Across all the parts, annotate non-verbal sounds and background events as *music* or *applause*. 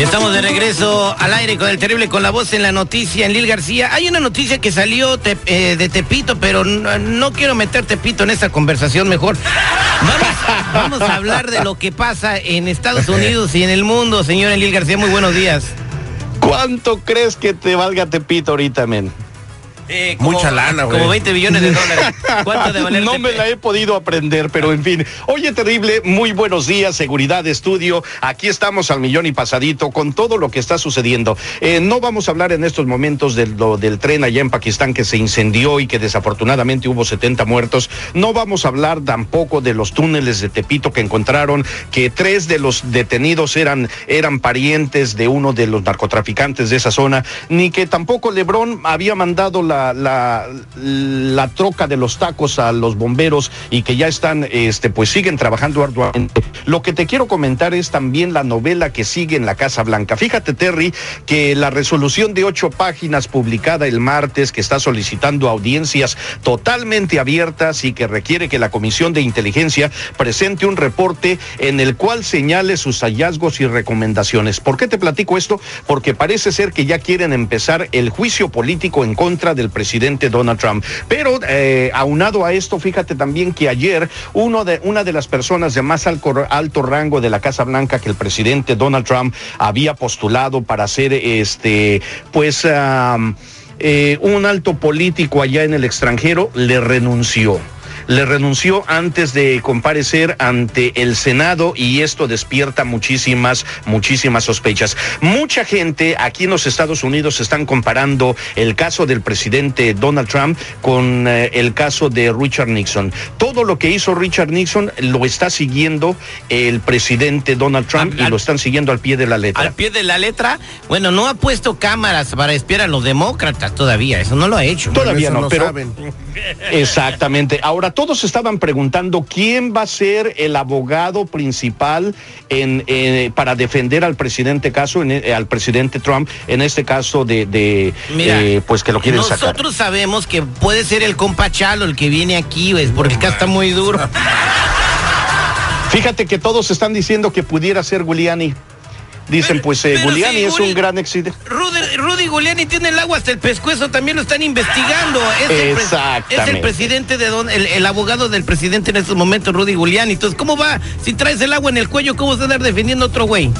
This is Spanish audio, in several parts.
Estamos de regreso al aire con el terrible con la voz en la noticia en Lil García. Hay una noticia que salió eh, de Tepito, pero no, quiero meter Tepito en esta conversación mejor. Vamos, vamos a hablar de lo que pasa en Estados Unidos y en el mundo, señor Lil García. Muy buenos días. ¿Cuánto crees que te valga Tepito ahorita, men? Eh, Mucha lana, güey. Como 20 billones de dólares. ¿Cuánto de valer No me la he podido aprender, pero en fin. Oye, terrible, muy buenos días, seguridad de estudio. Aquí estamos al millón y pasadito con todo lo que está sucediendo. Eh, no vamos a hablar en estos momentos lo- del tren allá en Pakistán que se incendió y que desafortunadamente hubo 70 muertos. No vamos a hablar tampoco de los túneles de Tepito que encontraron que tres de los detenidos eran, eran parientes de uno de los narcotraficantes de esa zona, ni que tampoco Lebrón había mandado la, la, troca de los tacos a los bomberos y que ya están, este, pues siguen trabajando arduamente. Lo que te quiero comentar es también la novela que sigue en la Casa Blanca. Fíjate, Terry, que la resolución de ocho páginas publicada el martes, que está solicitando audiencias totalmente abiertas y que requiere que la Comisión de Inteligencia presente un reporte en el cual señale sus hallazgos y recomendaciones. ¿Por qué te platico esto? Porque parece ser que ya quieren empezar el juicio político en contra del presidente Donald Trump. Pero eh, aunado a esto, fíjate también que ayer uno de, una de las personas de más alto rango de la Casa Blanca que el presidente Donald Trump había postulado para ser este, pues, eh, un alto político allá en el extranjero, le renunció le renunció antes de comparecer ante el Senado y esto despierta muchísimas, muchísimas sospechas. Mucha gente aquí en los Estados Unidos están comparando el caso del presidente Donald Trump con eh, el caso de Richard Nixon. Todo lo que hizo Richard Nixon lo está siguiendo el presidente Donald Trump Al- y al- lo están siguiendo al pie de la letra. Al pie de la letra, bueno, no ha puesto cámaras para espiar a los demócratas todavía, eso no lo ha hecho. Todavía no, pero saben. Exactamente. Ahora todos estaban preguntando quién va a ser el abogado principal en, eh, para defender al presidente caso, en, eh, al presidente Trump, en este caso de, de, Mira, eh, pues que lo quieren sacar. Nosotros sabemos que puede ser el compa Chalo el que viene aquí, pues, porque acá está muy duro. Fíjate que todos están diciendo que pudiera ser Giuliani. Dicen, pues eh, Giuliani si es un gran accidente. Rudy, Rudy Giuliani tiene el agua hasta el pescuezo, también lo están investigando. Es el, es el presidente de don, el, el abogado del presidente en estos momentos, Rudy Giuliani. Entonces, ¿cómo va? Si traes el agua en el cuello, ¿cómo vas a andar defendiendo a otro güey?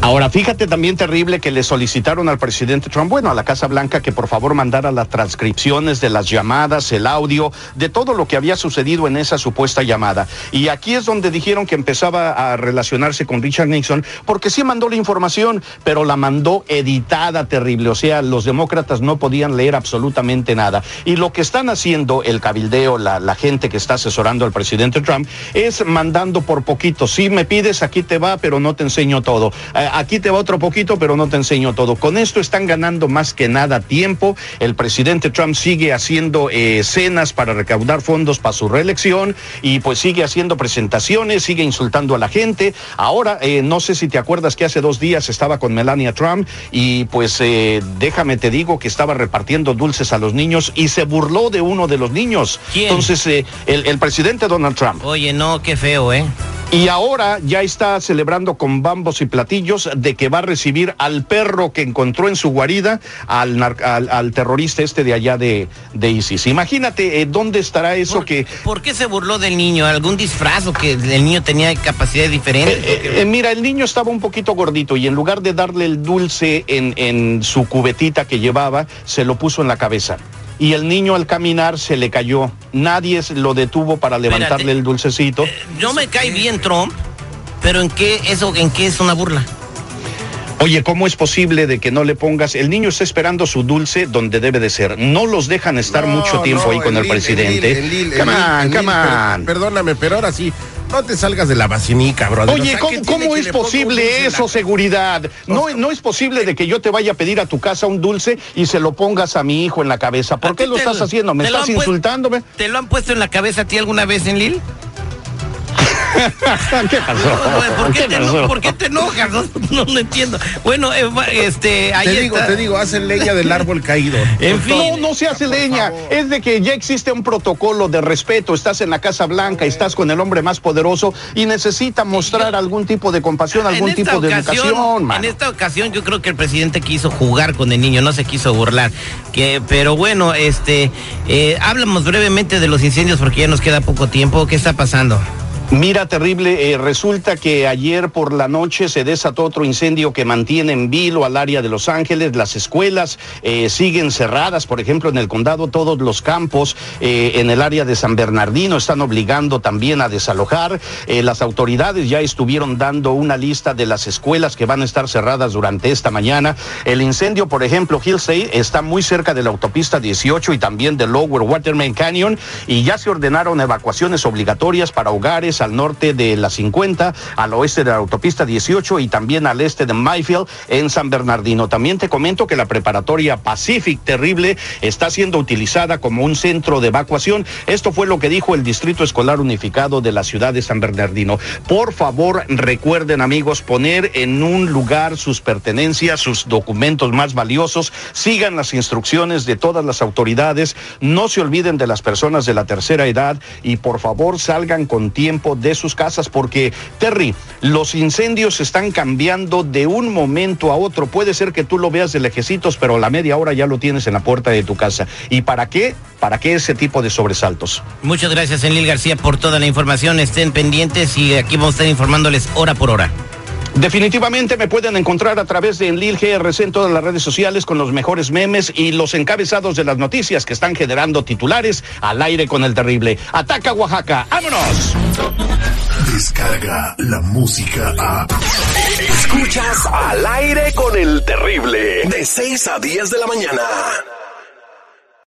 Ahora, fíjate también terrible que le solicitaron al presidente Trump, bueno, a la Casa Blanca, que por favor mandara las transcripciones de las llamadas, el audio, de todo lo que había sucedido en esa supuesta llamada. Y aquí es donde dijeron que empezaba a relacionarse con Richard Nixon, porque sí mandó la información, pero la mandó editada terrible. O sea, los demócratas no podían leer absolutamente nada. Y lo que están haciendo el cabildeo, la, la gente que está asesorando al presidente Trump, es mandando por poquito. Si me pides, aquí te va, pero no te enseño todo. Eh, aquí te va otro poquito, pero no te enseño todo. Con esto están ganando más que nada tiempo. El presidente Trump sigue haciendo eh, cenas para recaudar fondos para su reelección y pues sigue haciendo presentaciones, sigue insultando a la gente. Ahora, eh, no sé si te acuerdas que hace dos días estaba con Melania Trump y pues eh, déjame te digo que estaba repartiendo dulces a los niños y se burló de uno de los niños. ¿Quién? Entonces, eh, el, el presidente Donald Trump. Oye, no, qué feo, ¿eh? Y ahora ya está celebrando con bambos y platillos de que va a recibir al perro que encontró en su guarida, al, nar- al, al terrorista este de allá de, de ISIS. Imagínate eh, dónde estará eso ¿Por, que... ¿Por qué se burló del niño? ¿Algún disfraz o que el niño tenía capacidades diferentes? Eh, eh, mira, el niño estaba un poquito gordito y en lugar de darle el dulce en, en su cubetita que llevaba, se lo puso en la cabeza. Y el niño al caminar se le cayó. Nadie lo detuvo para levantarle Espérate. el dulcecito. no me cae bien Trump, pero ¿en qué eso en qué es una burla? Oye, ¿cómo es posible de que no le pongas? El niño está esperando su dulce donde debe de ser. No los dejan estar No, mucho tiempo no, ahí con el, Enlil, presidente. Come on, come per- on. Perdóname, pero ahora sí, no te salgas de la vacinica, brother. O Oye, sea, ¿cómo, ¿qué tiene cómo que es posible la eso, seguridad? No, O sea, no es posible de que yo te vaya a pedir a tu casa un dulce y se lo pongas a mi hijo en la cabeza. ¿A ¿Por qué lo estás haciendo? ¿Me estás insultándome? ¿Te lo han puesto en la cabeza a ti alguna vez en Lil? ¿Qué *laughs* pasó? ¿Por qué, ¿Qué te, pasó? eno- por qué te enojas? No, no lo entiendo. Bueno, eh, este, ahí Te digo, está. te digo, hacen leña del árbol caído. *laughs* En fin. No, no se hace leña. Es de que ya existe un protocolo de respeto. Estás en la Casa Blanca, estás con el hombre más poderoso y necesita mostrar algún tipo de compasión, algún En tipo de educación, En mano. esta ocasión yo creo que el presidente quiso jugar con el niño, no se quiso burlar. Que, pero bueno, este, eh, hablamos brevemente de los incendios porque ya nos queda poco tiempo. ¿Qué está pasando? Mira, terrible, eh, resulta que ayer por la noche se desató otro incendio que mantiene en vilo al área de Los Ángeles. Las escuelas eh, siguen cerradas, por ejemplo, en el condado todos los campos eh, en el área de San Bernardino están obligando también a desalojar. Las autoridades ya estuvieron dando una lista de las escuelas que van a estar cerradas durante esta mañana. El incendio, por ejemplo, Hillside está muy cerca de la autopista 18 y también de Lower Waterman Canyon y ya se ordenaron evacuaciones obligatorias para hogares al norte de la 50, al oeste de la autopista 18 y también al este de Mayfield en San Bernardino. También te comento que la preparatoria Pacific Terrible está siendo utilizada como un centro de evacuación. Esto fue lo que dijo el Distrito Escolar Unificado de la ciudad de San Bernardino. Por favor, recuerden amigos, poner en un lugar sus pertenencias, sus documentos más valiosos, sigan las instrucciones de todas las autoridades, no se olviden de las personas de la tercera edad y por favor salgan con tiempo de sus casas porque, Terry, los incendios están cambiando de un momento a otro. Puede ser que tú lo veas de lejecitos, pero a la media hora ya lo tienes en la puerta de tu casa. ¿Y para qué? ¿Para qué ese tipo de sobresaltos? Muchas gracias, Enlil García, por toda la información. Estén pendientes y aquí vamos a estar informándoles hora por hora. Definitivamente me pueden encontrar a través de Enlil GRC en todas las redes sociales con los mejores memes y los encabezados de las noticias que están generando titulares al aire con el terrible. Ataca Oaxaca, ¡vámonos! Descarga la música a. Escuchas al aire con el terrible. De 6 a 10 de la mañana.